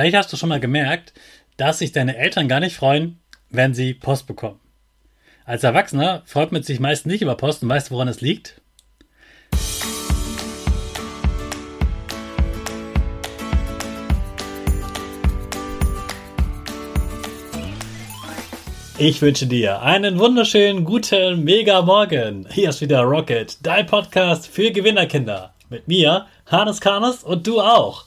Vielleicht hast du schon mal gemerkt, dass sich deine Eltern gar nicht freuen, wenn sie Post bekommen. Als Erwachsener freut man sich meist nicht über Post und weißt du, woran es liegt? Ich wünsche dir einen wunderschönen guten Mega Morgen. Hier ist wieder Rocket, dein Podcast für Gewinnerkinder. Mit mir, Hannes Karnes und du auch.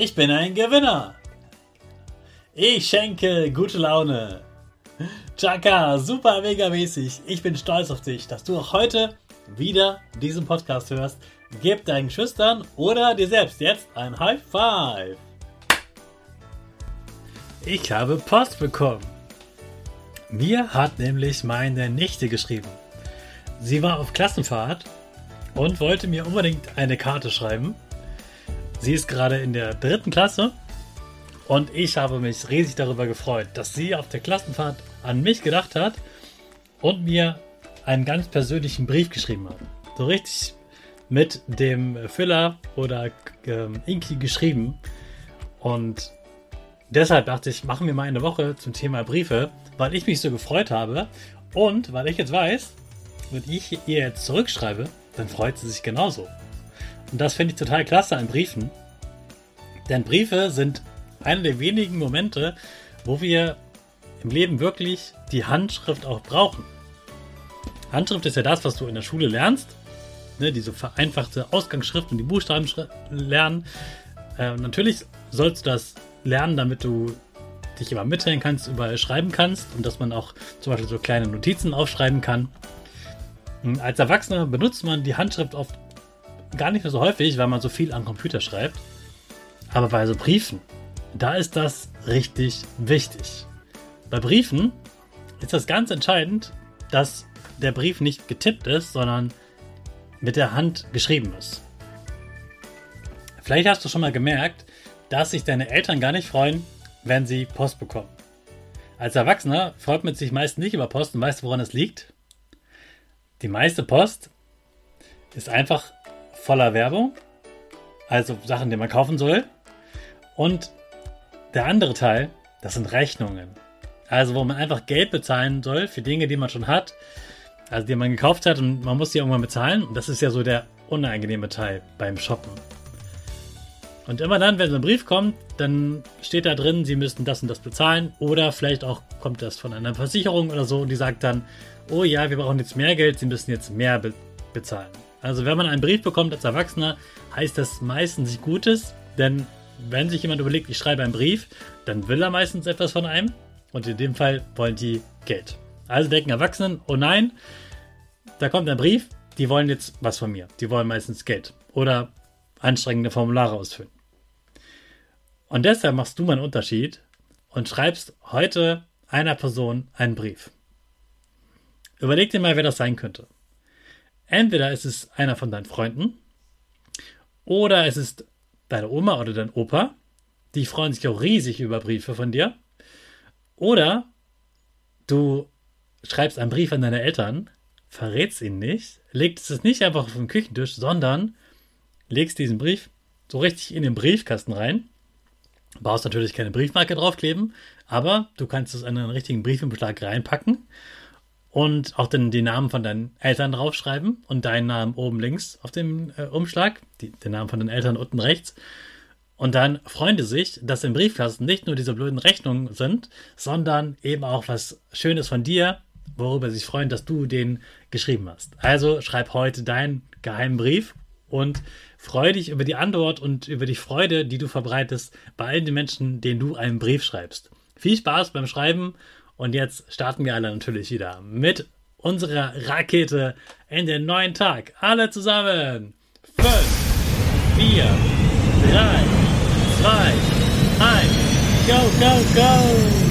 Ich bin ein Gewinner. Ich schenke gute Laune. Chaka, super mega mäßig. Ich bin stolz auf dich, dass du auch heute wieder diesen Podcast hörst. Gib deinen Schüchtern oder dir selbst jetzt ein High Five. Ich habe Post bekommen. Mir hat nämlich meine Nichte geschrieben. Sie war auf Klassenfahrt und wollte mir unbedingt eine Karte schreiben. Sie ist gerade in der dritten Klasse und ich habe mich riesig darüber gefreut, dass sie auf der Klassenfahrt an mich gedacht hat und mir einen ganz persönlichen Brief geschrieben hat. So richtig mit dem Füller oder ähm, Inki geschrieben. Und deshalb dachte ich, machen wir mal eine Woche zum Thema Briefe, weil ich mich so gefreut habe und weil ich jetzt weiß, wenn ich ihr jetzt zurückschreibe, dann freut sie sich genauso. Und das finde ich total klasse an Briefen. Denn Briefe sind einer der wenigen Momente, wo wir im Leben wirklich die Handschrift auch brauchen. Handschrift ist ja das, was du in der Schule lernst. Ne, diese vereinfachte Ausgangsschrift und die Buchstaben lernen. Äh, natürlich sollst du das lernen, damit du dich immer mitteilen kannst, überall schreiben kannst und dass man auch zum Beispiel so kleine Notizen aufschreiben kann. Und als Erwachsener benutzt man die Handschrift oft gar nicht mehr so häufig, weil man so viel am Computer schreibt. Aber bei so Briefen, da ist das richtig wichtig. Bei Briefen ist das ganz entscheidend, dass der Brief nicht getippt ist, sondern mit der Hand geschrieben ist. Vielleicht hast du schon mal gemerkt, dass sich deine Eltern gar nicht freuen, wenn sie Post bekommen. Als Erwachsener freut man sich meist nicht über Post und weißt woran es liegt? Die meiste Post ist einfach voller Werbung, also Sachen, die man kaufen soll. Und der andere Teil, das sind Rechnungen. Also wo man einfach Geld bezahlen soll für Dinge, die man schon hat, also die man gekauft hat und man muss die irgendwann bezahlen. Und das ist ja so der unangenehme Teil beim Shoppen. Und immer dann, wenn so ein Brief kommt, dann steht da drin, Sie müssten das und das bezahlen. Oder vielleicht auch kommt das von einer Versicherung oder so und die sagt dann, oh ja, wir brauchen jetzt mehr Geld, Sie müssen jetzt mehr be bezahlen. Also wenn man einen Brief bekommt als Erwachsener, heißt das meistens Gutes, denn wenn sich jemand überlegt, ich schreibe einen Brief, dann will er meistens etwas von einem Und in dem Fall wollen die Geld. Also denken Erwachsenen, oh nein, da kommt ein Brief, die wollen jetzt was von mir. Die wollen meistens Geld oder anstrengende Formulare ausfüllen. Und deshalb machst du mal einen Unterschied und schreibst heute einer Person einen Brief. Überleg dir mal, wer das sein könnte. Entweder ist es einer von deinen Freunden oder es ist deine Oma oder dein Opa. Die freuen sich auch riesig über Briefe von dir. Oder du schreibst einen Brief an deine Eltern, verrätst ihn nicht, legst es nicht einfach auf den Küchentisch, sondern legst diesen Brief so richtig in den Briefkasten rein. Brauchst natürlich keine Briefmarke draufkleben, aber du kannst es in einen richtigen Briefumschlag reinpacken und auch den, die Namen von deinen Eltern draufschreiben und deinen Namen oben links auf dem äh, Umschlag, die, den Namen von den Eltern unten rechts. Und dann freuen die sich, dass im Briefkasten nicht nur diese blöden Rechnungen sind, sondern eben auch was Schönes von dir, worüber sie sich freuen, dass du den geschrieben hast. Also schreib heute deinen geheimen Brief und freue dich über die Antwort und über die Freude, die du verbreitest bei allen den Menschen, denen du einen Brief schreibst. Viel Spaß beim Schreiben und jetzt starten wir alle natürlich wieder mit unserer Rakete in den neuen Tag. Alle zusammen. 5, 4, 3, 2, 1, go, go, go!